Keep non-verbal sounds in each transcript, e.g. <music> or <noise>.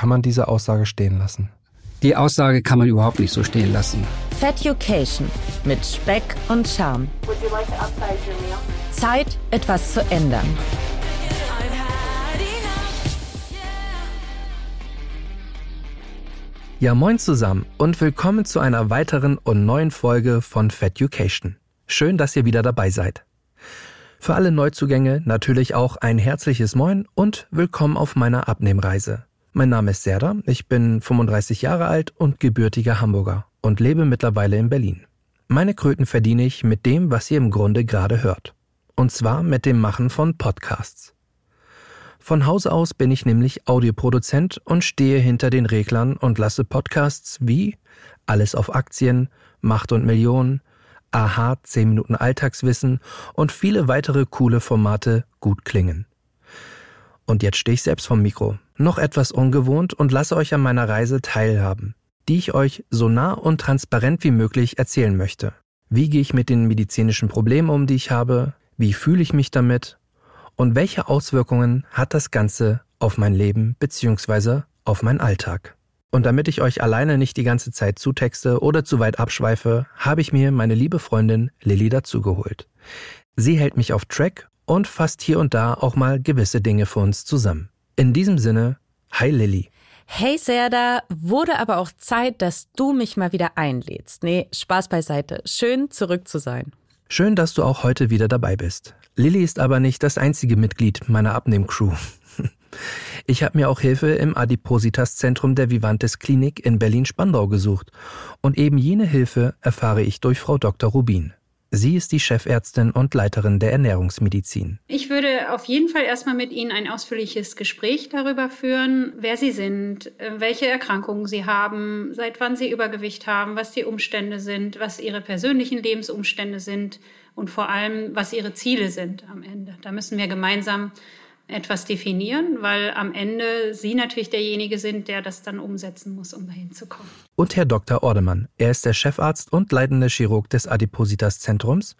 Kann man diese Aussage stehen lassen? Die Aussage kann man überhaupt nicht so stehen lassen. Feducation mit Speck und Charme. Zeit, etwas zu ändern. Ja, moin zusammen und willkommen zu einer weiteren und neuen Folge von Feducation. Schön, dass ihr wieder dabei seid. Für alle Neuzugänge natürlich auch ein herzliches Moin und willkommen auf meiner Abnehmreise. Mein Name ist Serda, ich bin 35 Jahre alt und gebürtiger Hamburger und lebe mittlerweile in Berlin. Meine Kröten verdiene ich mit dem, was ihr im Grunde gerade hört. Und zwar mit dem Machen von Podcasts. Von Hause aus bin ich nämlich Audioproduzent und stehe hinter den Reglern und lasse Podcasts wie Alles auf Aktien, Macht und Millionen, Aha, 10 Minuten Alltagswissen und viele weitere coole Formate gut klingen. Und jetzt stehe ich selbst vom Mikro noch etwas ungewohnt und lasse euch an meiner Reise teilhaben, die ich euch so nah und transparent wie möglich erzählen möchte. Wie gehe ich mit den medizinischen Problemen um, die ich habe? Wie fühle ich mich damit? Und welche Auswirkungen hat das Ganze auf mein Leben bzw. auf meinen Alltag? Und damit ich euch alleine nicht die ganze Zeit zutexte oder zu weit abschweife, habe ich mir meine liebe Freundin Lilly dazugeholt. Sie hält mich auf Track und fasst hier und da auch mal gewisse Dinge für uns zusammen. In diesem Sinne, hi Lilly. Hey Serda, wurde aber auch Zeit, dass du mich mal wieder einlädst. Nee, Spaß beiseite. Schön zurück zu sein. Schön, dass du auch heute wieder dabei bist. Lilly ist aber nicht das einzige Mitglied meiner Abnehmcrew. <laughs> Ich habe mir auch Hilfe im Adipositas-Zentrum der Vivantes Klinik in Berlin-Spandau gesucht. Und eben jene Hilfe erfahre ich durch Frau Dr. Rubin. Sie ist die Chefärztin und Leiterin der Ernährungsmedizin. Ich würde auf jeden Fall erstmal mit Ihnen ein ausführliches Gespräch darüber führen, wer Sie sind, äh, welche Erkrankungen Sie haben, seit wann Sie Übergewicht haben, was die Umstände sind, was Ihre persönlichen Lebensumstände sind und vor allem, was Ihre Ziele sind am Ende. Da müssen wir gemeinsam etwas definieren, weil am Ende Sie natürlich derjenige sind, der das dann umsetzen muss, um dahin zu kommen. Und Herr Dr. Ordemann. Er ist der Chefarzt und leitende Chirurg des Adipositas-Zentrums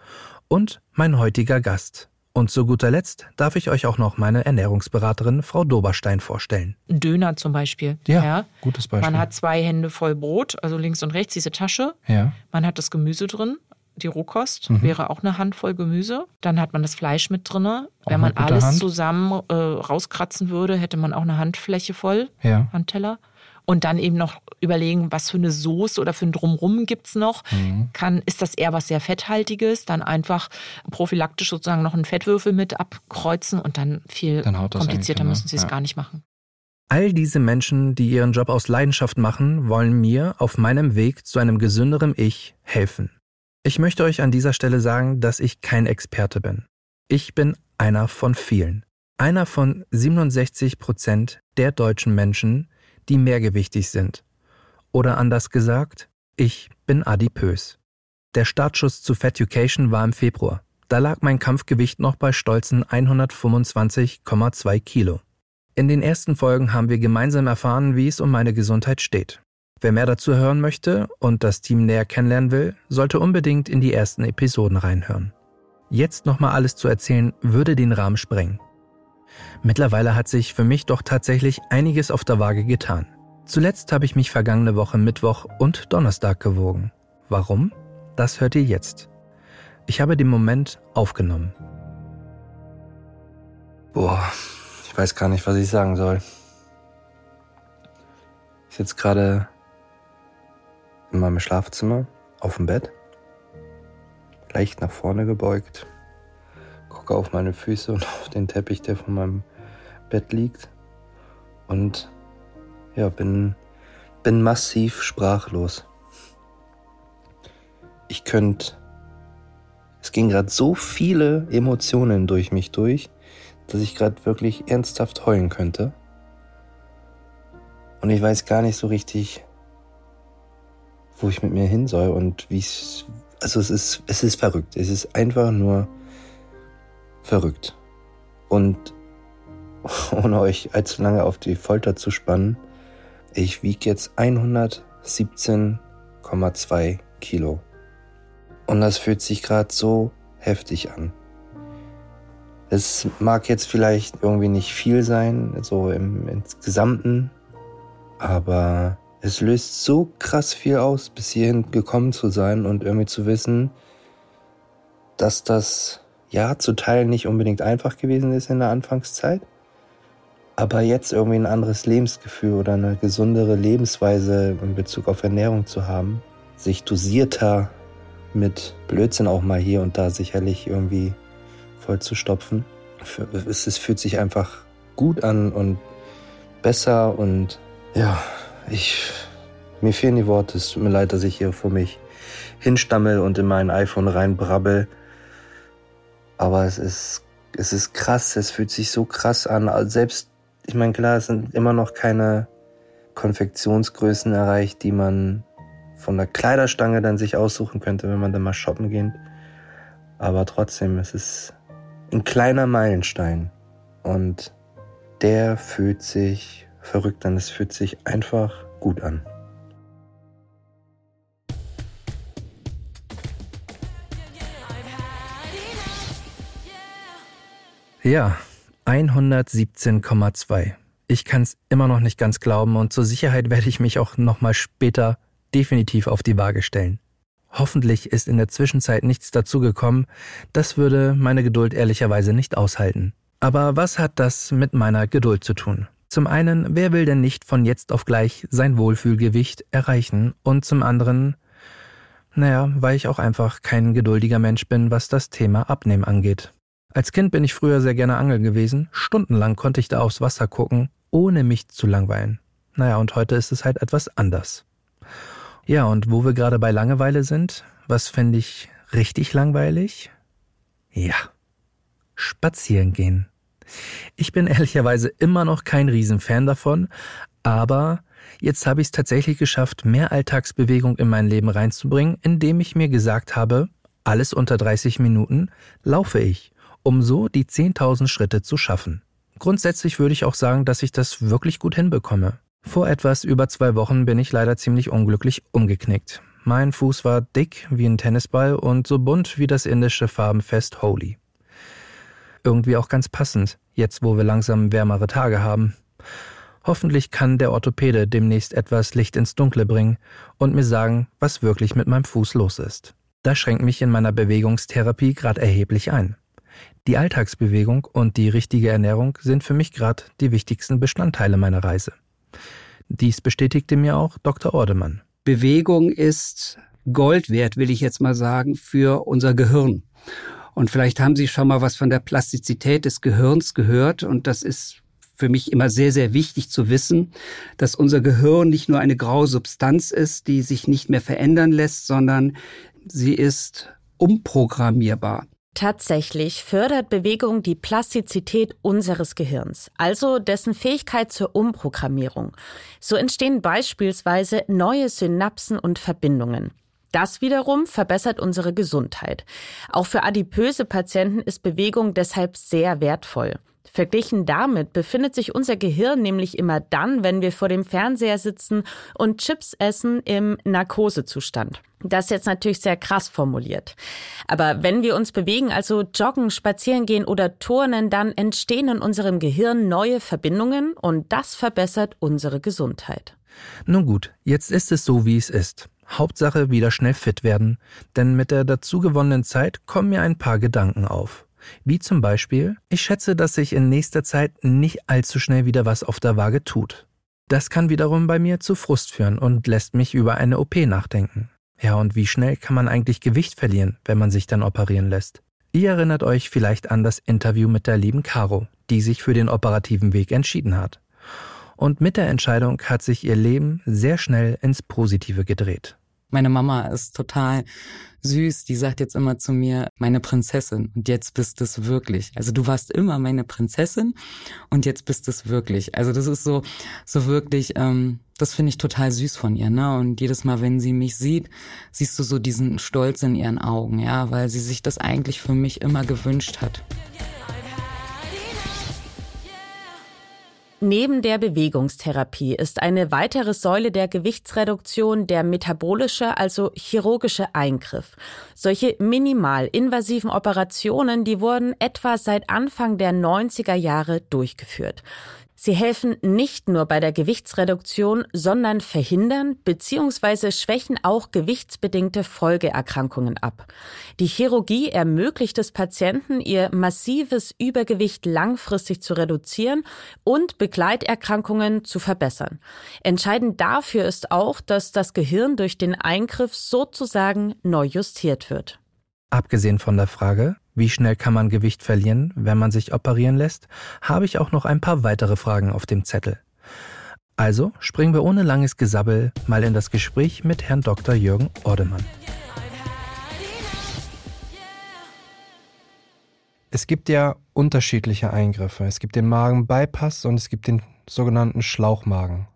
und mein heutiger Gast. Und zu guter Letzt darf ich euch auch noch meine Ernährungsberaterin Frau Doberstein vorstellen. Döner zum Beispiel. Ja, ja, gutes Beispiel. Man hat zwei Hände voll Brot, also links und rechts diese Tasche. Ja. Man hat das Gemüse drin die Rohkost, mhm. wäre auch eine Handvoll Gemüse. Dann hat man das Fleisch mit drin. Wenn man alles Hand. zusammen äh, rauskratzen würde, hätte man auch eine Handfläche voll, ja. Handteller. Und dann eben noch überlegen, was für eine Soße oder für ein Drumrum gibt es noch. Mhm. Kann, ist das eher was sehr Fetthaltiges? Dann einfach prophylaktisch sozusagen noch einen Fettwürfel mit abkreuzen und dann viel dann komplizierter müssen sie es ja. gar nicht machen. All diese Menschen, die ihren Job aus Leidenschaft machen, wollen mir auf meinem Weg zu einem gesünderen Ich helfen. Ich möchte euch an dieser Stelle sagen, dass ich kein Experte bin. Ich bin einer von vielen. Einer von 67 Prozent der deutschen Menschen, die mehrgewichtig sind. Oder anders gesagt, ich bin adipös. Der Startschuss zu Feducation war im Februar. Da lag mein Kampfgewicht noch bei stolzen 125,2 Kilo. In den ersten Folgen haben wir gemeinsam erfahren, wie es um meine Gesundheit steht. Wer mehr dazu hören möchte und das Team näher kennenlernen will, sollte unbedingt in die ersten Episoden reinhören. Jetzt nochmal alles zu erzählen, würde den Rahmen sprengen. Mittlerweile hat sich für mich doch tatsächlich einiges auf der Waage getan. Zuletzt habe ich mich vergangene Woche Mittwoch und Donnerstag gewogen. Warum? Das hört ihr jetzt. Ich habe den Moment aufgenommen. Boah, ich weiß gar nicht, was ich sagen soll. Ich sitze gerade in meinem Schlafzimmer auf dem Bett, leicht nach vorne gebeugt, gucke auf meine Füße und <laughs> auf den Teppich, der vor meinem Bett liegt und ja, bin, bin massiv sprachlos. Ich könnte, es gehen gerade so viele Emotionen durch mich durch, dass ich gerade wirklich ernsthaft heulen könnte. Und ich weiß gar nicht so richtig, wo ich mit mir hin soll und wie es. Also es ist, es ist verrückt. Es ist einfach nur verrückt. Und <laughs> ohne euch allzu lange auf die Folter zu spannen, ich wiege jetzt 117,2 Kilo. Und das fühlt sich gerade so heftig an. Es mag jetzt vielleicht irgendwie nicht viel sein, so im insgesamten Aber es löst so krass viel aus, bis hierhin gekommen zu sein und irgendwie zu wissen, dass das ja zu Teilen nicht unbedingt einfach gewesen ist in der Anfangszeit, aber jetzt irgendwie ein anderes Lebensgefühl oder eine gesundere Lebensweise in Bezug auf Ernährung zu haben, sich dosierter mit Blödsinn auch mal hier und da sicherlich irgendwie voll zu stopfen. Es, es fühlt sich einfach gut an und besser und ja, ich, mir fehlen die Worte. Es tut mir leid, dass ich hier vor mich hinstammel und in mein iPhone reinbrabbel. Aber es ist, es ist krass, es fühlt sich so krass an. Also selbst, ich meine, klar, es sind immer noch keine Konfektionsgrößen erreicht, die man von der Kleiderstange dann sich aussuchen könnte, wenn man dann mal shoppen geht. Aber trotzdem, es ist ein kleiner Meilenstein. Und der fühlt sich verrückt an. Es fühlt sich einfach gut an. Ja, 117,2. Ich kann es immer noch nicht ganz glauben und zur Sicherheit werde ich mich auch nochmal später definitiv auf die Waage stellen. Hoffentlich ist in der Zwischenzeit nichts dazugekommen, das würde meine Geduld ehrlicherweise nicht aushalten. Aber was hat das mit meiner Geduld zu tun? Zum einen, wer will denn nicht von jetzt auf gleich sein Wohlfühlgewicht erreichen? Und zum anderen, naja, weil ich auch einfach kein geduldiger Mensch bin, was das Thema Abnehmen angeht. Als Kind bin ich früher sehr gerne angeln gewesen. Stundenlang konnte ich da aufs Wasser gucken, ohne mich zu langweilen. Naja, und heute ist es halt etwas anders. Ja, und wo wir gerade bei Langeweile sind, was fände ich richtig langweilig? Ja, spazieren gehen. Ich bin ehrlicherweise immer noch kein Riesenfan davon, aber jetzt habe ich es tatsächlich geschafft, mehr Alltagsbewegung in mein Leben reinzubringen, indem ich mir gesagt habe, alles unter 30 Minuten laufe ich um so die 10.000 Schritte zu schaffen. Grundsätzlich würde ich auch sagen, dass ich das wirklich gut hinbekomme. Vor etwas über zwei Wochen bin ich leider ziemlich unglücklich umgeknickt. Mein Fuß war dick wie ein Tennisball und so bunt wie das indische Farbenfest Holi. Irgendwie auch ganz passend, jetzt wo wir langsam wärmere Tage haben. Hoffentlich kann der Orthopäde demnächst etwas Licht ins Dunkle bringen und mir sagen, was wirklich mit meinem Fuß los ist. Das schränkt mich in meiner Bewegungstherapie gerade erheblich ein. Die Alltagsbewegung und die richtige Ernährung sind für mich gerade die wichtigsten Bestandteile meiner Reise. Dies bestätigte mir auch Dr. Ordemann. Bewegung ist Gold wert, will ich jetzt mal sagen, für unser Gehirn. Und vielleicht haben Sie schon mal was von der Plastizität des Gehirns gehört. Und das ist für mich immer sehr, sehr wichtig zu wissen, dass unser Gehirn nicht nur eine graue Substanz ist, die sich nicht mehr verändern lässt, sondern sie ist umprogrammierbar. Tatsächlich fördert Bewegung die Plastizität unseres Gehirns, also dessen Fähigkeit zur Umprogrammierung. So entstehen beispielsweise neue Synapsen und Verbindungen. Das wiederum verbessert unsere Gesundheit. Auch für adipöse Patienten ist Bewegung deshalb sehr wertvoll. Verglichen damit befindet sich unser Gehirn nämlich immer dann, wenn wir vor dem Fernseher sitzen und Chips essen im Narkosezustand. Das ist jetzt natürlich sehr krass formuliert. Aber wenn wir uns bewegen, also joggen, spazieren gehen oder turnen, dann entstehen in unserem Gehirn neue Verbindungen und das verbessert unsere Gesundheit. Nun gut, jetzt ist es so, wie es ist. Hauptsache wieder schnell fit werden, denn mit der dazugewonnenen Zeit kommen mir ein paar Gedanken auf. Wie zum Beispiel, ich schätze, dass sich in nächster Zeit nicht allzu schnell wieder was auf der Waage tut. Das kann wiederum bei mir zu Frust führen und lässt mich über eine OP nachdenken. Ja, und wie schnell kann man eigentlich Gewicht verlieren, wenn man sich dann operieren lässt? Ihr erinnert euch vielleicht an das Interview mit der lieben Caro, die sich für den operativen Weg entschieden hat. Und mit der Entscheidung hat sich ihr Leben sehr schnell ins Positive gedreht. Meine Mama ist total süß. Die sagt jetzt immer zu mir, meine Prinzessin. Und jetzt bist es wirklich. Also du warst immer meine Prinzessin und jetzt bist es wirklich. Also das ist so, so wirklich, ähm, das finde ich total süß von ihr, ne? Und jedes Mal, wenn sie mich sieht, siehst du so diesen Stolz in ihren Augen, ja, weil sie sich das eigentlich für mich immer gewünscht hat. Neben der Bewegungstherapie ist eine weitere Säule der Gewichtsreduktion der metabolische, also chirurgische Eingriff. Solche minimal invasiven Operationen, die wurden etwa seit Anfang der 90er Jahre durchgeführt. Sie helfen nicht nur bei der Gewichtsreduktion, sondern verhindern bzw. schwächen auch gewichtsbedingte Folgeerkrankungen ab. Die Chirurgie ermöglicht es Patienten, ihr massives Übergewicht langfristig zu reduzieren und Begleiterkrankungen zu verbessern. Entscheidend dafür ist auch, dass das Gehirn durch den Eingriff sozusagen neu justiert wird. Abgesehen von der Frage, wie schnell kann man Gewicht verlieren, wenn man sich operieren lässt, habe ich auch noch ein paar weitere Fragen auf dem Zettel. Also springen wir ohne langes Gesabbel mal in das Gespräch mit Herrn Dr. Jürgen Ordemann. Es gibt ja unterschiedliche Eingriffe. Es gibt den Magenbypass und es gibt den sogenannten Schlauchmagen.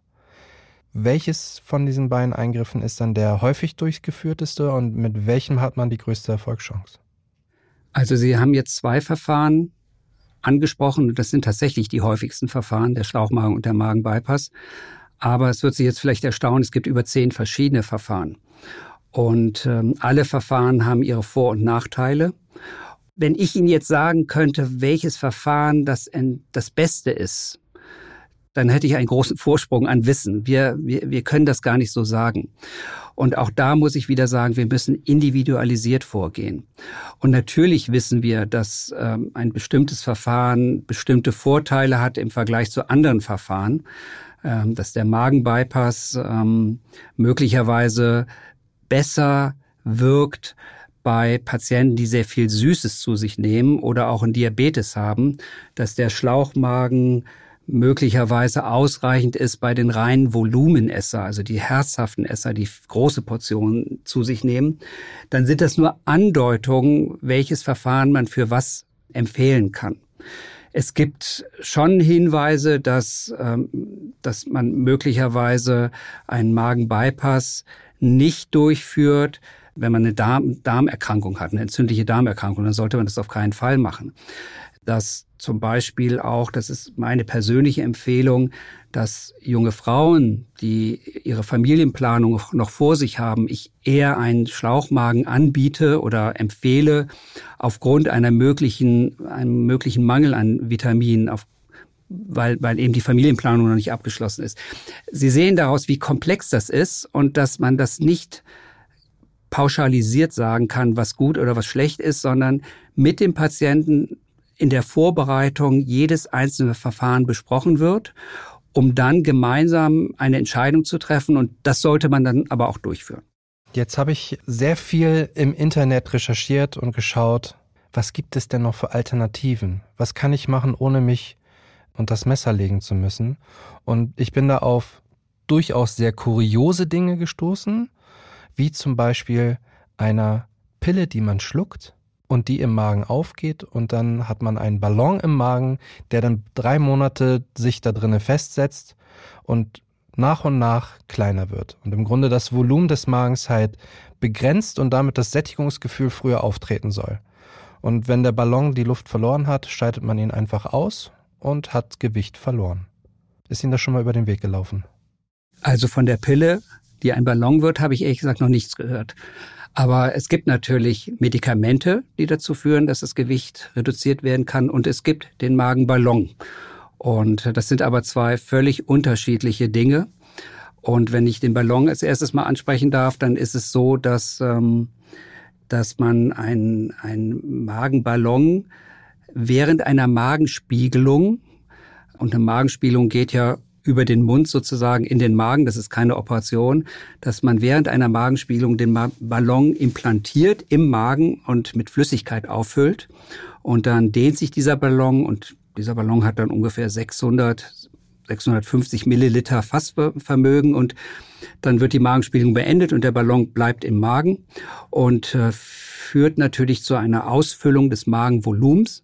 Welches von diesen beiden Eingriffen ist dann der häufig durchgeführteste und mit welchem hat man die größte Erfolgschance? Also Sie haben jetzt zwei Verfahren angesprochen und das sind tatsächlich die häufigsten Verfahren, der Schlauchmagen und der Magenbypass. Aber es wird Sie jetzt vielleicht erstaunen, es gibt über zehn verschiedene Verfahren. Und ähm, alle Verfahren haben ihre Vor- und Nachteile. Wenn ich Ihnen jetzt sagen könnte, welches Verfahren das, das Beste ist, dann hätte ich einen großen Vorsprung an Wissen. Wir, wir, wir können das gar nicht so sagen. Und auch da muss ich wieder sagen, wir müssen individualisiert vorgehen. Und natürlich wissen wir, dass ähm, ein bestimmtes Verfahren bestimmte Vorteile hat im Vergleich zu anderen Verfahren, ähm, dass der Magenbypass ähm, möglicherweise besser wirkt bei Patienten, die sehr viel Süßes zu sich nehmen oder auch einen Diabetes haben, dass der Schlauchmagen möglicherweise ausreichend ist bei den reinen Volumenesser, also die herzhaften Esser, die große Portionen zu sich nehmen, dann sind das nur Andeutungen, welches Verfahren man für was empfehlen kann. Es gibt schon Hinweise, dass, ähm, dass man möglicherweise einen Magenbypass nicht durchführt, wenn man eine Darm Darmerkrankung hat, eine entzündliche Darmerkrankung, dann sollte man das auf keinen Fall machen dass zum Beispiel auch, das ist meine persönliche Empfehlung, dass junge Frauen, die ihre Familienplanung noch vor sich haben, ich eher einen Schlauchmagen anbiete oder empfehle aufgrund einer möglichen, einem möglichen Mangel an Vitaminen, auf, weil, weil eben die Familienplanung noch nicht abgeschlossen ist. Sie sehen daraus, wie komplex das ist und dass man das nicht pauschalisiert sagen kann, was gut oder was schlecht ist, sondern mit dem Patienten in der Vorbereitung jedes einzelne Verfahren besprochen wird, um dann gemeinsam eine Entscheidung zu treffen. Und das sollte man dann aber auch durchführen. Jetzt habe ich sehr viel im Internet recherchiert und geschaut, was gibt es denn noch für Alternativen? Was kann ich machen, ohne mich und das Messer legen zu müssen? Und ich bin da auf durchaus sehr kuriose Dinge gestoßen, wie zum Beispiel einer Pille, die man schluckt, und die im Magen aufgeht und dann hat man einen Ballon im Magen, der dann drei Monate sich da drinnen festsetzt und nach und nach kleiner wird und im Grunde das Volumen des Magens halt begrenzt und damit das Sättigungsgefühl früher auftreten soll. Und wenn der Ballon die Luft verloren hat, schaltet man ihn einfach aus und hat Gewicht verloren. Ist Ihnen das schon mal über den Weg gelaufen? Also von der Pille, die ein Ballon wird, habe ich ehrlich gesagt noch nichts gehört. Aber es gibt natürlich Medikamente, die dazu führen, dass das Gewicht reduziert werden kann. Und es gibt den Magenballon. Und das sind aber zwei völlig unterschiedliche Dinge. Und wenn ich den Ballon als erstes mal ansprechen darf, dann ist es so, dass, ähm, dass man einen, einen Magenballon während einer Magenspiegelung, und eine Magenspiegelung geht ja über den Mund sozusagen in den Magen, das ist keine Operation, dass man während einer Magenspiegelung den Ballon implantiert im Magen und mit Flüssigkeit auffüllt. Und dann dehnt sich dieser Ballon und dieser Ballon hat dann ungefähr 600, 650 Milliliter Fassvermögen und dann wird die Magenspiegelung beendet und der Ballon bleibt im Magen und äh, führt natürlich zu einer Ausfüllung des Magenvolumens.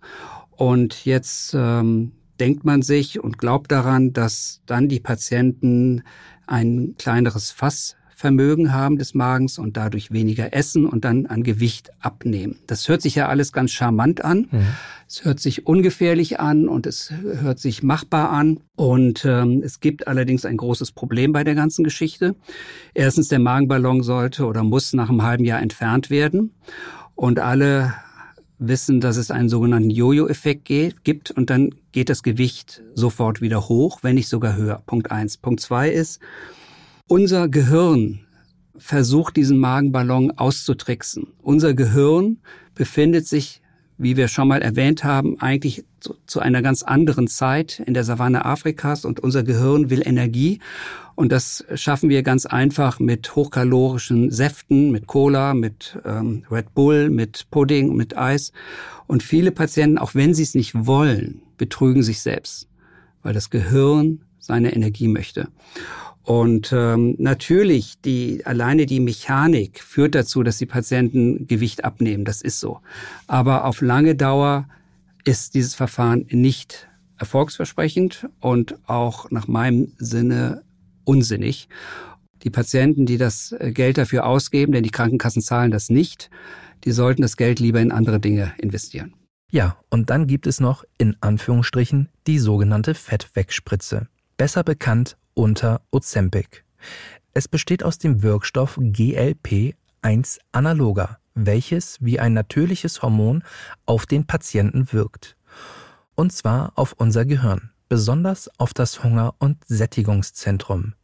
Und jetzt ähm, denkt man sich und glaubt daran, dass dann die Patienten ein kleineres Fassvermögen haben des Magens und dadurch weniger essen und dann an Gewicht abnehmen. Das hört sich ja alles ganz charmant an. Mhm. Es hört sich ungefährlich an und es hört sich machbar an. Und ähm, es gibt allerdings ein großes Problem bei der ganzen Geschichte. Erstens, der Magenballon sollte oder muss nach einem halben Jahr entfernt werden. Und alle wissen, dass es einen sogenannten Jojo-Effekt gibt und dann geht das Gewicht sofort wieder hoch, wenn nicht sogar höher. Punkt eins. Punkt zwei ist, unser Gehirn versucht, diesen Magenballon auszutricksen. Unser Gehirn befindet sich, wie wir schon mal erwähnt haben, eigentlich zu, zu einer ganz anderen Zeit in der Savanne Afrikas und unser Gehirn will Energie. Und das schaffen wir ganz einfach mit hochkalorischen Säften, mit Cola, mit ähm, Red Bull, mit Pudding, mit Eis. Und viele Patienten, auch wenn sie es nicht wollen, betrügen sich selbst, weil das Gehirn seine Energie möchte. Und ähm, natürlich, die, alleine die Mechanik führt dazu, dass die Patienten Gewicht abnehmen. Das ist so. Aber auf lange Dauer ist dieses Verfahren nicht erfolgsversprechend und auch nach meinem Sinne unsinnig. Die Patienten, die das äh, Geld dafür ausgeben, denn die Krankenkassen zahlen das nicht, die sollten das Geld lieber in andere Dinge investieren. Ja, und dann gibt es noch in Anführungsstrichen die sogenannte Fettwegspritze, besser bekannt unter Ozempic. Es besteht aus dem Wirkstoff GLP-1 analoga, welches wie ein natürliches Hormon auf den Patienten wirkt. Und zwar auf unser Gehirn, besonders auf das Hunger- und Sättigungszentrum.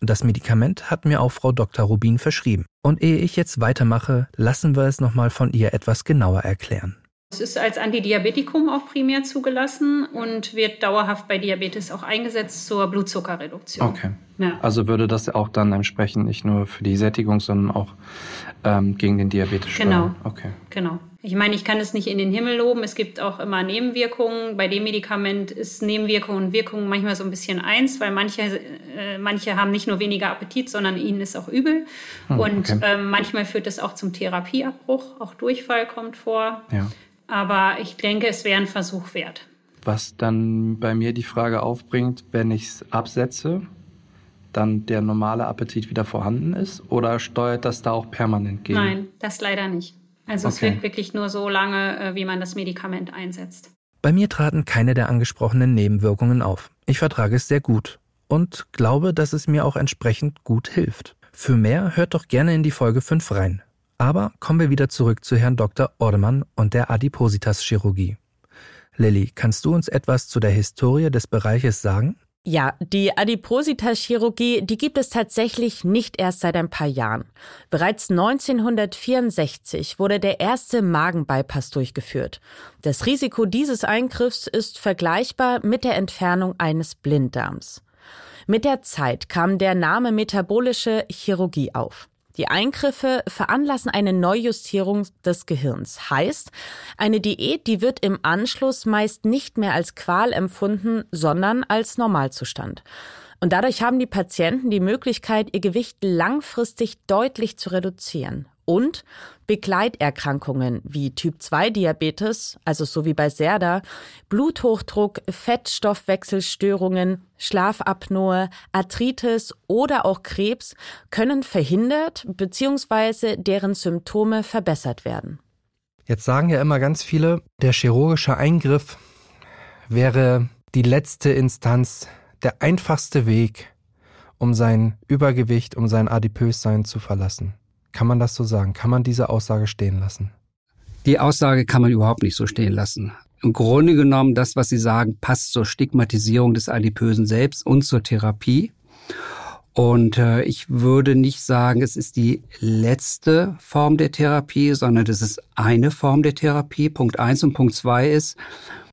Das Medikament hat mir auch Frau Dr. Rubin verschrieben. Und ehe ich jetzt weitermache, lassen wir es nochmal von ihr etwas genauer erklären. Es ist als Antidiabetikum auch primär zugelassen und wird dauerhaft bei Diabetes auch eingesetzt zur Blutzuckerreduktion. Okay. Ja. Also würde das auch dann entsprechend nicht nur für die Sättigung, sondern auch ähm, gegen den Diabetes steuern? Genau. Okay. Genau. Ich meine, ich kann es nicht in den Himmel loben. Es gibt auch immer Nebenwirkungen. Bei dem Medikament ist Nebenwirkung und Wirkung manchmal so ein bisschen eins, weil manche, äh, manche haben nicht nur weniger Appetit, sondern ihnen ist auch übel. Hm, und okay. ähm, manchmal führt es auch zum Therapieabbruch. Auch Durchfall kommt vor. Ja. Aber ich denke, es wäre ein Versuch wert. Was dann bei mir die Frage aufbringt, wenn ich es absetze, dann der normale Appetit wieder vorhanden ist? Oder steuert das da auch permanent gegen? Nein, das leider nicht. Also okay. es wirkt wirklich nur so lange, äh, wie man das Medikament einsetzt. Bei mir traten keine der angesprochenen Nebenwirkungen auf. Ich vertrage es sehr gut und glaube, dass es mir auch entsprechend gut hilft. Für mehr hört doch gerne in die Folge 5 rein. Aber kommen wir wieder zurück zu Herrn Dr. Ordemann und der Adipositas-Chirurgie. Lilly, kannst du uns etwas zu der Historie des Bereiches sagen? Ja, die Adipositas-Chirurgie, die gibt es tatsächlich nicht erst seit ein paar Jahren. Bereits 1964 wurde der erste Magenbypass durchgeführt. Das Risiko dieses Eingriffs ist vergleichbar mit der Entfernung eines Blinddarms. Mit der Zeit kam der Name metabolische Chirurgie auf. Die Eingriffe veranlassen eine Neujustierung des Gehirns. Heißt, eine Diät, die wird im Anschluss meist nicht mehr als Qual empfunden, sondern als Normalzustand. Und dadurch haben die Patienten die Möglichkeit, ihr Gewicht langfristig deutlich zu reduzieren und Begleiterkrankungen wie Typ-2-Diabetes, also so wie bei Serda, Bluthochdruck, Fettstoffwechselstörungen, Schlafapnoe, Arthritis oder auch Krebs können verhindert bzw. deren Symptome verbessert werden. Jetzt sagen ja immer ganz viele, der chirurgische Eingriff wäre die letzte Instanz, der einfachste Weg, um sein Übergewicht, um sein Adipössein zu verlassen. Kann man das so sagen? Kann man diese Aussage stehen lassen? Die Aussage kann man überhaupt nicht so stehen lassen. Im Grunde genommen, das, was Sie sagen, passt zur Stigmatisierung des Adipösen selbst und zur Therapie. Und äh, ich würde nicht sagen, es ist die letzte Form der Therapie, sondern das ist eine Form der Therapie. Punkt eins und Punkt zwei ist,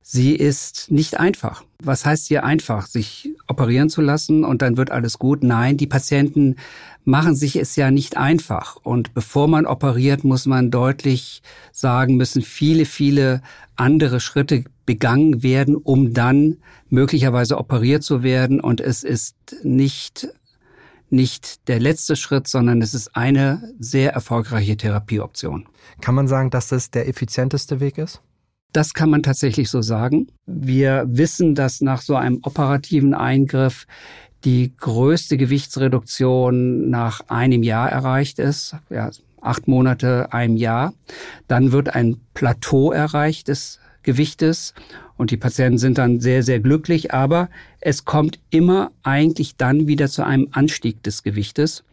sie ist nicht einfach. Was heißt hier einfach? Sich operieren zu lassen und dann wird alles gut? Nein, die Patienten machen sich es ja nicht einfach. Und bevor man operiert, muss man deutlich sagen, müssen viele, viele andere Schritte begangen werden, um dann möglicherweise operiert zu werden. Und es ist nicht nicht der letzte Schritt, sondern es ist eine sehr erfolgreiche Therapieoption. Kann man sagen, dass das der effizienteste Weg ist? Das kann man tatsächlich so sagen. Wir wissen, dass nach so einem operativen Eingriff die größte Gewichtsreduktion nach einem Jahr erreicht ist. Ja, acht Monate, einem Jahr. Dann wird ein Plateau erreicht des Gewichtes Und die Patienten sind dann sehr, sehr glücklich, aber es kommt immer eigentlich dann wieder zu einem Anstieg des Gewichtes.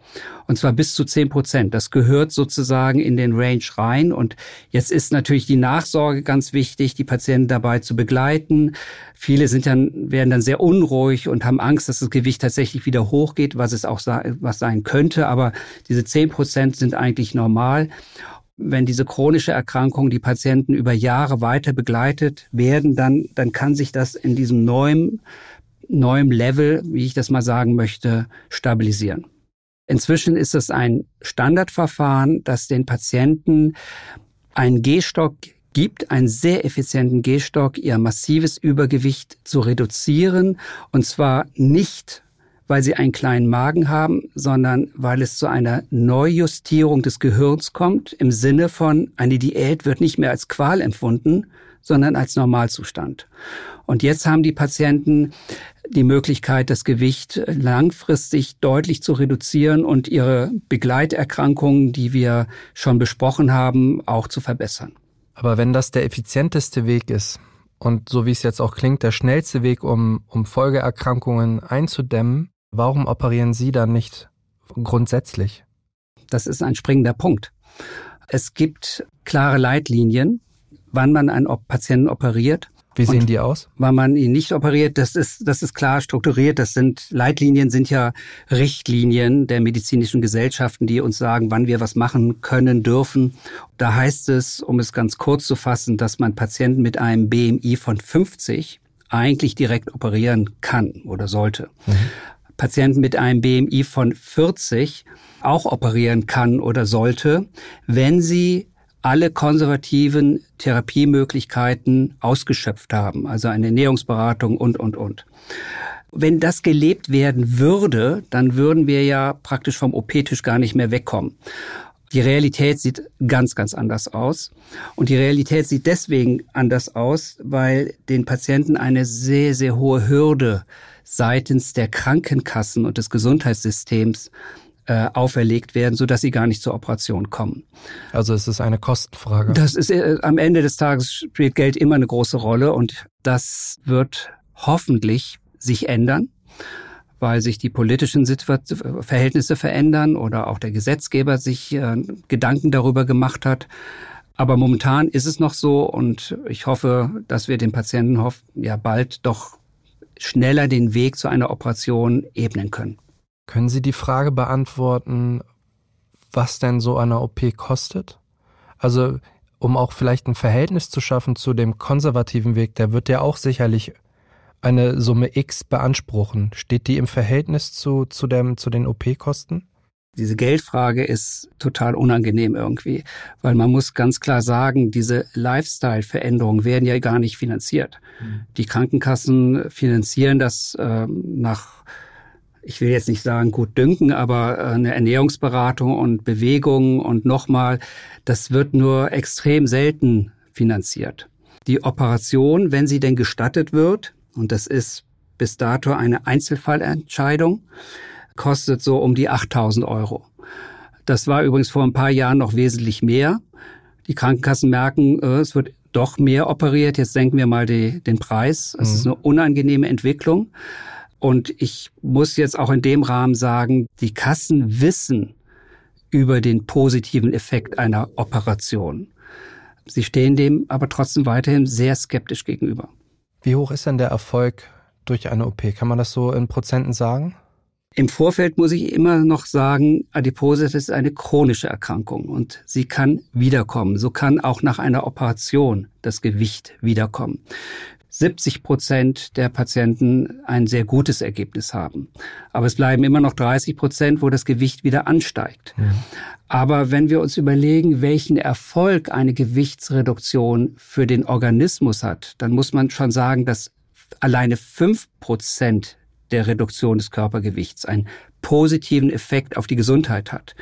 Und zwar bis zu 10 Prozent. Das gehört sozusagen in den Range rein. Und jetzt ist natürlich die Nachsorge ganz wichtig, die Patienten dabei zu begleiten. Viele sind dann, werden dann sehr unruhig und haben Angst, dass das Gewicht tatsächlich wieder hochgeht, was es auch was sein könnte. Aber diese 10 Prozent sind eigentlich normal wenn diese chronische Erkrankung die Patienten über Jahre weiter begleitet werden, dann, dann kann sich das in diesem neuen, neuen Level, wie ich das mal sagen möchte, stabilisieren. Inzwischen ist es ein Standardverfahren, das den Patienten einen Gehstock gibt, einen sehr effizienten Gehstock, ihr massives Übergewicht zu reduzieren, und zwar nicht weil sie einen kleinen Magen haben, sondern weil es zu einer Neujustierung des Gehirns kommt, im Sinne von, eine Diät wird nicht mehr als Qual empfunden, sondern als Normalzustand. Und jetzt haben die Patienten die Möglichkeit, das Gewicht langfristig deutlich zu reduzieren und ihre Begleiterkrankungen, die wir schon besprochen haben, auch zu verbessern. Aber wenn das der effizienteste Weg ist und so wie es jetzt auch klingt, der schnellste Weg, um, um Folgeerkrankungen einzudämmen, Warum operieren Sie dann nicht grundsätzlich? Das ist ein springender Punkt. Es gibt klare Leitlinien, wann man einen Patienten operiert. Wie sehen die aus? Wann man ihn nicht operiert, das ist, das ist klar strukturiert. Das sind, Leitlinien sind ja Richtlinien der medizinischen Gesellschaften, die uns sagen, wann wir was machen können, dürfen. Da heißt es, um es ganz kurz zu fassen, dass man Patienten mit einem BMI von 50 eigentlich direkt operieren kann oder sollte. Mhm. Patienten mit einem BMI von 40 auch operieren kann oder sollte, wenn sie alle konservativen Therapiemöglichkeiten ausgeschöpft haben, also eine Ernährungsberatung und, und, und. Wenn das gelebt werden würde, dann würden wir ja praktisch vom OP-Tisch gar nicht mehr wegkommen. Die Realität sieht ganz, ganz anders aus. Und die Realität sieht deswegen anders aus, weil den Patienten eine sehr, sehr hohe Hürde seitens der Krankenkassen und des Gesundheitssystems äh, auferlegt werden, so dass sie gar nicht zur Operation kommen. Also es ist eine Kostenfrage. Das ist äh, am Ende des Tages spielt Geld immer eine große Rolle und das wird hoffentlich sich ändern, weil sich die politischen Verhältnisse verändern oder auch der Gesetzgeber sich äh, Gedanken darüber gemacht hat. Aber momentan ist es noch so und ich hoffe, dass wir den Patienten ja bald doch schneller den Weg zu einer Operation ebnen können. Können Sie die Frage beantworten, was denn so eine OP kostet? Also, um auch vielleicht ein Verhältnis zu schaffen zu dem konservativen Weg, der wird ja auch sicherlich eine Summe X beanspruchen. Steht die im Verhältnis zu, zu, dem, zu den OP-Kosten? Diese Geldfrage ist total unangenehm irgendwie, weil man muss ganz klar sagen, diese Lifestyle-Veränderungen werden ja gar nicht finanziert. Mhm. Die Krankenkassen finanzieren das äh, nach, ich will jetzt nicht sagen gut dünken, aber äh, eine Ernährungsberatung und Bewegung und nochmal, das wird nur extrem selten finanziert. Die Operation, wenn sie denn gestattet wird, und das ist bis dato eine Einzelfallentscheidung, kostet so um die 8000 Euro. Das war übrigens vor ein paar Jahren noch wesentlich mehr. Die Krankenkassen merken, äh, es wird doch mehr operiert. Jetzt senken wir mal die, den Preis. Es mhm. ist eine unangenehme Entwicklung. Und ich muss jetzt auch in dem Rahmen sagen, die Kassen wissen über den positiven Effekt einer Operation. Sie stehen dem aber trotzdem weiterhin sehr skeptisch gegenüber. Wie hoch ist denn der Erfolg durch eine OP? Kann man das so in Prozenten sagen? Im Vorfeld muss ich immer noch sagen, Adipositas ist eine chronische Erkrankung und sie kann wiederkommen. So kann auch nach einer Operation das Gewicht wiederkommen. 70 Prozent der Patienten ein sehr gutes Ergebnis haben. Aber es bleiben immer noch 30 Prozent, wo das Gewicht wieder ansteigt. Ja. Aber wenn wir uns überlegen, welchen Erfolg eine Gewichtsreduktion für den Organismus hat, dann muss man schon sagen, dass alleine fünf Prozent der Reduktion des Körpergewichts einen positiven Effekt auf die Gesundheit hat.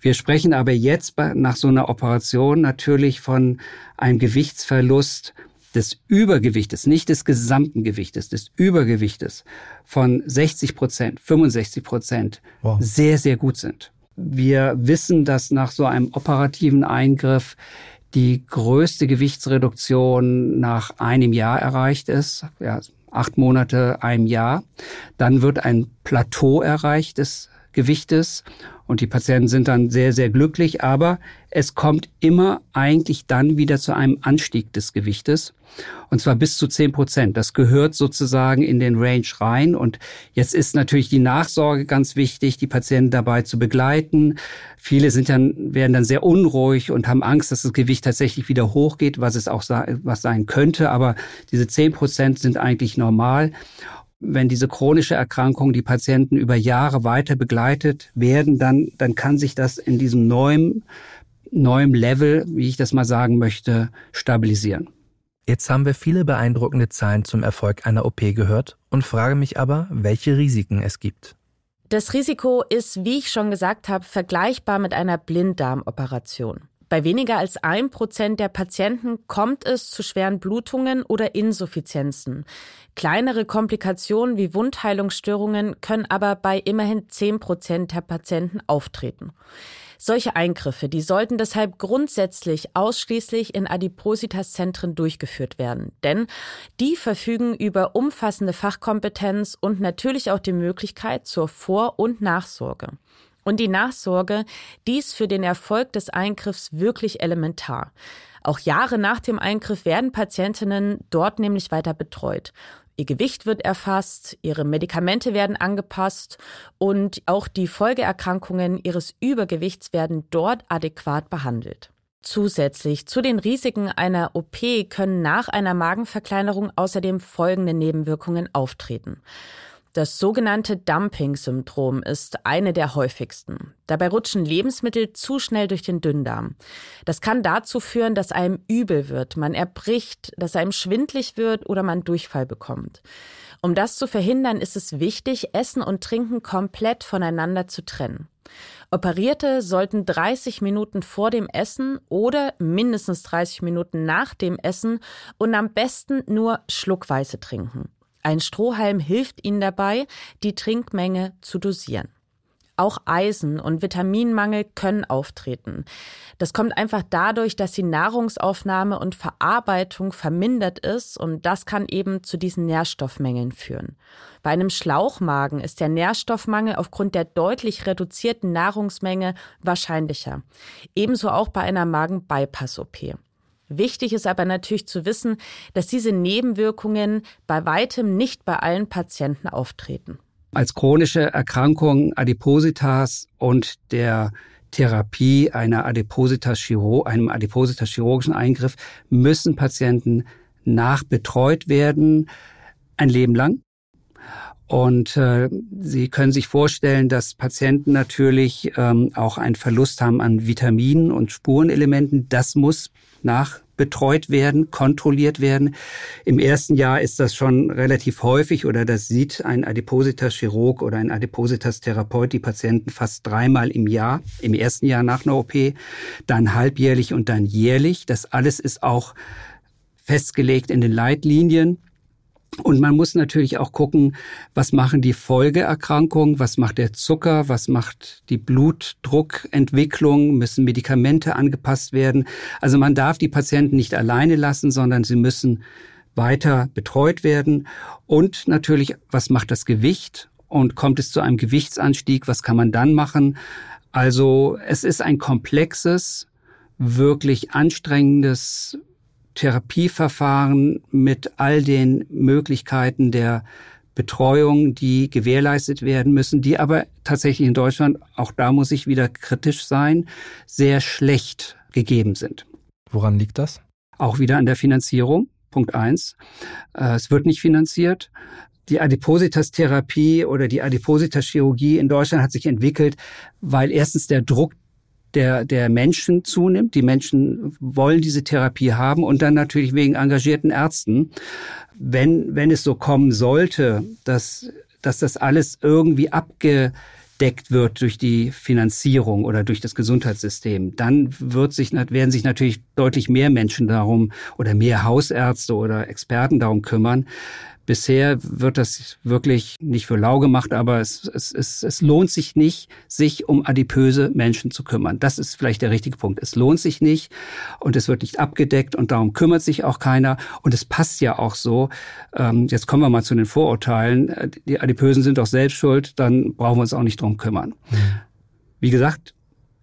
Wir sprechen aber jetzt nach so einer Operation natürlich von einem Gewichtsverlust des Übergewichtes, nicht des gesamten Gewichtes, des Übergewichtes von 60 Prozent, 65 Prozent wow. sehr, sehr gut sind. Wir wissen, dass nach so einem operativen Eingriff die größte Gewichtsreduktion nach einem Jahr erreicht ist, ja, acht Monate, einem Jahr. Dann wird ein Plateau erreicht des Gewichtes und die Patienten sind dann sehr, sehr glücklich, aber es kommt immer eigentlich dann wieder zu einem Anstieg des Gewichtes. Und zwar bis zu zehn Prozent. Das gehört sozusagen in den Range rein. Und jetzt ist natürlich die Nachsorge ganz wichtig, die Patienten dabei zu begleiten. Viele sind dann, werden dann sehr unruhig und haben Angst, dass das Gewicht tatsächlich wieder hochgeht, was es auch was sein könnte, aber diese zehn Prozent sind eigentlich normal wenn diese chronische Erkrankung die Patienten über Jahre weiter begleitet werden, dann, dann kann sich das in diesem neuen, neuen Level, wie ich das mal sagen möchte, stabilisieren. Jetzt haben wir viele beeindruckende Zahlen zum Erfolg einer OP gehört und frage mich aber, welche Risiken es gibt. Das Risiko ist, wie ich schon gesagt habe, vergleichbar mit einer Blinddarmoperation. Bei weniger als ein Prozent der Patienten kommt es zu schweren Blutungen oder Insuffizienzen. Kleinere Komplikationen wie Wundheilungsstörungen können aber bei immerhin zehn Prozent der Patienten auftreten. Solche Eingriffe, die sollten deshalb grundsätzlich ausschließlich in Adipositas-Zentren durchgeführt werden, denn die verfügen über umfassende Fachkompetenz und natürlich auch die Möglichkeit zur Vor- und Nachsorge. Und die Nachsorge, dies für den Erfolg des Eingriffs wirklich elementar. Auch Jahre nach dem Eingriff werden Patientinnen dort nämlich weiter betreut. Ihr Gewicht wird erfasst, ihre Medikamente werden angepasst und auch die Folgeerkrankungen ihres Übergewichts werden dort adäquat behandelt. Zusätzlich zu den Risiken einer OP können nach einer Magenverkleinerung außerdem folgende Nebenwirkungen auftreten. Das sogenannte Dumping-Syndrom ist eine der häufigsten. Dabei rutschen Lebensmittel zu schnell durch den Dünndarm. Das kann dazu führen, dass einem übel wird, man erbricht, dass einem schwindlig wird oder man Durchfall bekommt. Um das zu verhindern, ist es wichtig, Essen und Trinken komplett voneinander zu trennen. Operierte sollten 30 Minuten vor dem Essen oder mindestens 30 Minuten nach dem Essen und am besten nur schluckweise trinken. Ein Strohhalm hilft ihnen dabei, die Trinkmenge zu dosieren. Auch Eisen- und Vitaminmangel können auftreten. Das kommt einfach dadurch, dass die Nahrungsaufnahme und Verarbeitung vermindert ist und das kann eben zu diesen Nährstoffmängeln führen. Bei einem Schlauchmagen ist der Nährstoffmangel aufgrund der deutlich reduzierten Nahrungsmenge wahrscheinlicher. Ebenso auch bei einer Magen-Bypass-OP. Wichtig ist aber natürlich zu wissen, dass diese Nebenwirkungen bei weitem nicht bei allen Patienten auftreten. Als chronische Erkrankung Adipositas und der Therapie einer Adipositas einem Adipositas chirurgischen Eingriff müssen Patienten nachbetreut werden ein Leben lang. Und äh, Sie können sich vorstellen, dass Patienten natürlich ähm, auch einen Verlust haben an Vitaminen und Spurenelementen. Das muss nachbetreut werden, kontrolliert werden. Im ersten Jahr ist das schon relativ häufig oder das sieht ein Adipositas-Chirurg oder ein Adipositas-Therapeut die Patienten fast dreimal im Jahr, im ersten Jahr nach einer OP, dann halbjährlich und dann jährlich. Das alles ist auch festgelegt in den Leitlinien. Und man muss natürlich auch gucken, was machen die Folgeerkrankungen, was macht der Zucker, was macht die Blutdruckentwicklung, müssen Medikamente angepasst werden. Also man darf die Patienten nicht alleine lassen, sondern sie müssen weiter betreut werden. Und natürlich, was macht das Gewicht? Und kommt es zu einem Gewichtsanstieg? Was kann man dann machen? Also es ist ein komplexes, wirklich anstrengendes Therapieverfahren mit all den Möglichkeiten der Betreuung, die gewährleistet werden müssen, die aber tatsächlich in Deutschland, auch da muss ich wieder kritisch sein, sehr schlecht gegeben sind. Woran liegt das? Auch wieder an der Finanzierung. Punkt eins. Äh, es wird nicht finanziert. Die Adipositas-Therapie oder die Adipositas-Chirurgie in Deutschland hat sich entwickelt, weil erstens der Druck der, der Menschen zunimmt. Die Menschen wollen diese Therapie haben und dann natürlich wegen engagierten Ärzten. Wenn, wenn es so kommen sollte, dass, dass das alles irgendwie abgedeckt wird durch die Finanzierung oder durch das Gesundheitssystem, dann wird sich, werden sich natürlich deutlich mehr Menschen darum oder mehr Hausärzte oder Experten darum kümmern. Bisher wird das wirklich nicht für lau gemacht, aber es, es, es, es lohnt sich nicht, sich um adipöse Menschen zu kümmern. Das ist vielleicht der richtige Punkt. Es lohnt sich nicht und es wird nicht abgedeckt und darum kümmert sich auch keiner. Und es passt ja auch so. Ähm, jetzt kommen wir mal zu den Vorurteilen. Die Adipösen sind doch selbst schuld, dann brauchen wir uns auch nicht drum kümmern. Mhm. Wie gesagt,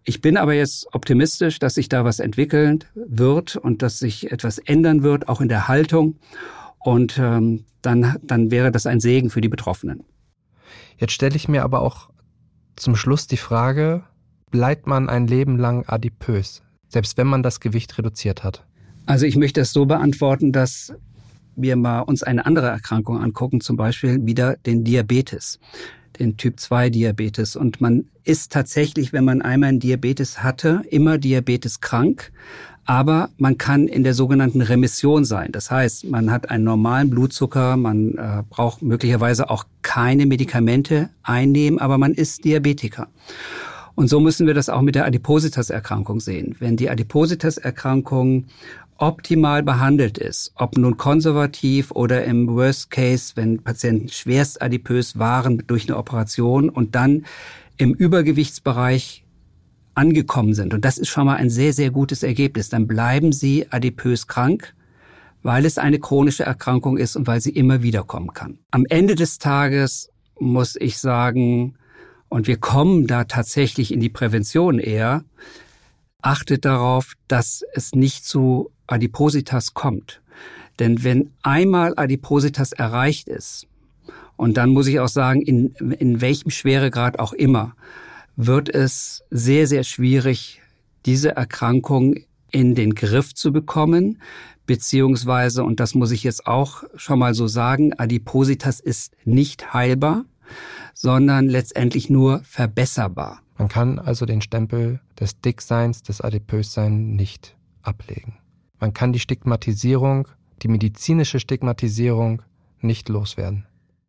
ich bin aber jetzt optimistisch, dass sich da was entwickeln wird und dass sich etwas ändern wird, auch in der Haltung. Und ähm, dann, dann wäre das ein Segen für die Betroffenen. Jetzt stelle ich mir aber auch zum Schluss die Frage, bleibt man ein Leben lang adipös, selbst wenn man das Gewicht reduziert hat? Also ich möchte es so beantworten, dass wir mal uns eine andere Erkrankung angucken, zum Beispiel wieder den Diabetes, den Typ 2 Diabetes. Und man ist tatsächlich, wenn man einmal einen Diabetes hatte, immer Diabetes krank aber man kann in der sogenannten Remission sein. Das heißt, man hat einen normalen Blutzucker, man äh, braucht möglicherweise auch keine Medikamente einnehmen, aber man ist Diabetiker. Und so müssen wir das auch mit der Adipositas-Erkrankung sehen. Wenn die Adipositas-Erkrankung optimal behandelt ist, ob nun konservativ oder im Worst Case, wenn Patienten schwerst adipös waren durch eine Operation und dann im Übergewichtsbereich angekommen sind, und das ist schon mal ein sehr, sehr gutes Ergebnis, dann bleiben sie adipös krank, weil es eine chronische Erkrankung ist und weil sie immer wieder kommen kann. Am Ende des Tages muss ich sagen, und wir kommen da tatsächlich in die Prävention eher, achtet darauf, dass es nicht zu Adipositas kommt. Denn wenn einmal Adipositas erreicht ist, und dann muss ich auch sagen, in, in welchem Schweregrad auch immer, wird es sehr, sehr schwierig, diese Erkrankung in den Griff zu bekommen, beziehungsweise, und das muss ich jetzt auch schon mal so sagen, Adipositas ist nicht heilbar, sondern letztendlich nur verbesserbar. Man kann also den Stempel des Dickseins, des Adipösseins nicht ablegen. Man kann die Stigmatisierung, die medizinische Stigmatisierung nicht loswerden.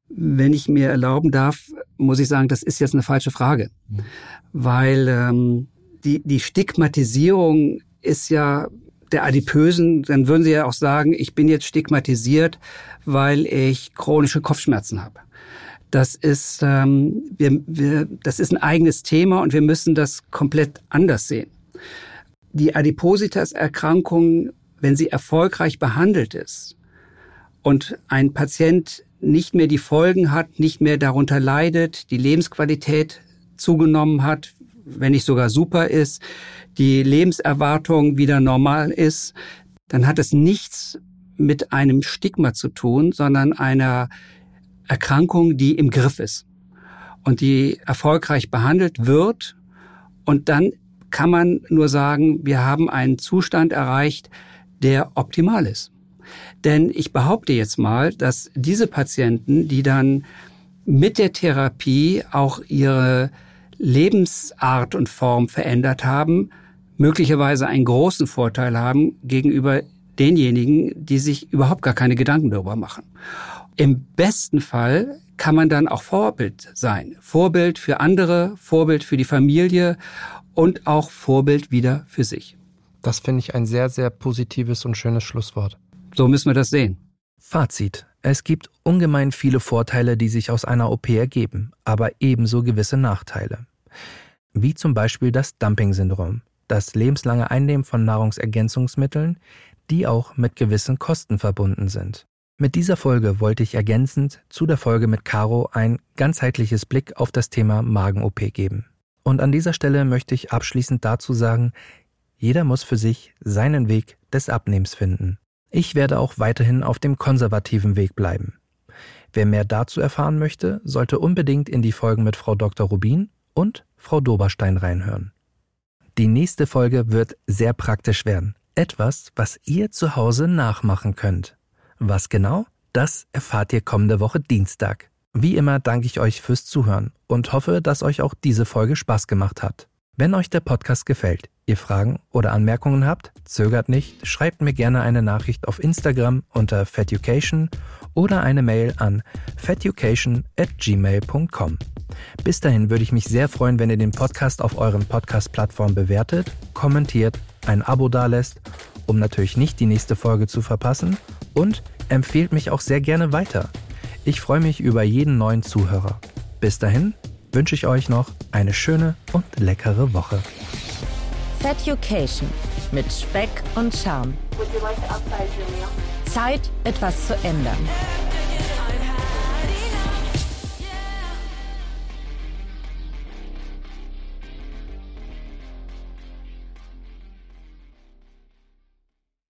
Wenn ich mir erlauben darf, muss ich sagen, das ist jetzt eine falsche Frage. Mhm. Weil ähm, die, die Stigmatisierung ist ja der Adipösen, dann würden Sie ja auch sagen, ich bin jetzt stigmatisiert, weil ich chronische Kopfschmerzen habe. Das ist, ähm, wir, wir, das ist ein eigenes Thema und wir müssen das komplett anders sehen. Die Adipositas-Erkrankung, wenn sie erfolgreich behandelt ist und ein Patient nicht mehr die Folgen hat, nicht mehr darunter leidet, die Lebensqualität zugenommen hat, wenn nicht sogar super ist, die Lebenserwartung wieder normal ist, dann hat es nichts mit einem Stigma zu tun, sondern einer Erkrankung, die im Griff ist und die erfolgreich behandelt wird. Und dann kann man nur sagen, wir haben einen Zustand erreicht, der optimal ist. Denn ich behaupte jetzt mal, dass diese Patienten, die dann mit der Therapie auch ihre Lebensart und Form verändert haben, möglicherweise einen großen Vorteil haben gegenüber denjenigen, die sich überhaupt gar keine Gedanken darüber machen. Im besten Fall kann man dann auch Vorbild sein. Vorbild für andere, Vorbild für die Familie und auch Vorbild wieder für sich. Das finde ich ein sehr, sehr positives und schönes Schlusswort. So müssen wir das sehen. Fazit. Es gibt ungemein viele Vorteile, die sich aus einer OP ergeben, aber ebenso gewisse Nachteile. Wie zum Beispiel das Dumping-Syndrom, das lebenslange Einnehmen von Nahrungsergänzungsmitteln, die auch mit gewissen Kosten verbunden sind. Mit dieser Folge wollte ich ergänzend zu der Folge mit Caro ein ganzheitliches Blick auf das Thema Magen-OP geben. Und an dieser Stelle möchte ich abschließend dazu sagen, jeder muss für sich seinen Weg des Abnehmens finden. Ich werde auch weiterhin auf dem konservativen Weg bleiben. Wer mehr dazu erfahren möchte, sollte unbedingt in die Folgen mit Frau Dr. Rubin und Frau Doberstein reinhören. Die nächste Folge wird sehr praktisch werden. Etwas, was ihr zu Hause nachmachen könnt. Was genau? Das erfahrt ihr kommende Woche Dienstag. Wie immer danke ich euch fürs Zuhören und hoffe, dass euch auch diese Folge Spaß gemacht hat. Wenn euch der Podcast gefällt, ihr Fragen oder Anmerkungen habt, zögert nicht, schreibt mir gerne eine Nachricht auf Instagram unter feducation oder eine Mail an feducation at gmail.com. Bis dahin würde ich mich sehr freuen, wenn ihr den Podcast auf euren Podcast-Plattformen bewertet, kommentiert, ein Abo dalässt, um natürlich nicht die nächste Folge zu verpassen und empfehlt mich auch sehr gerne weiter. Ich freue mich über jeden neuen Zuhörer. Bis dahin wünsche ich euch noch eine schöne und leckere Woche. Feducation mit Speck und Charme. Zeit, etwas zu ändern.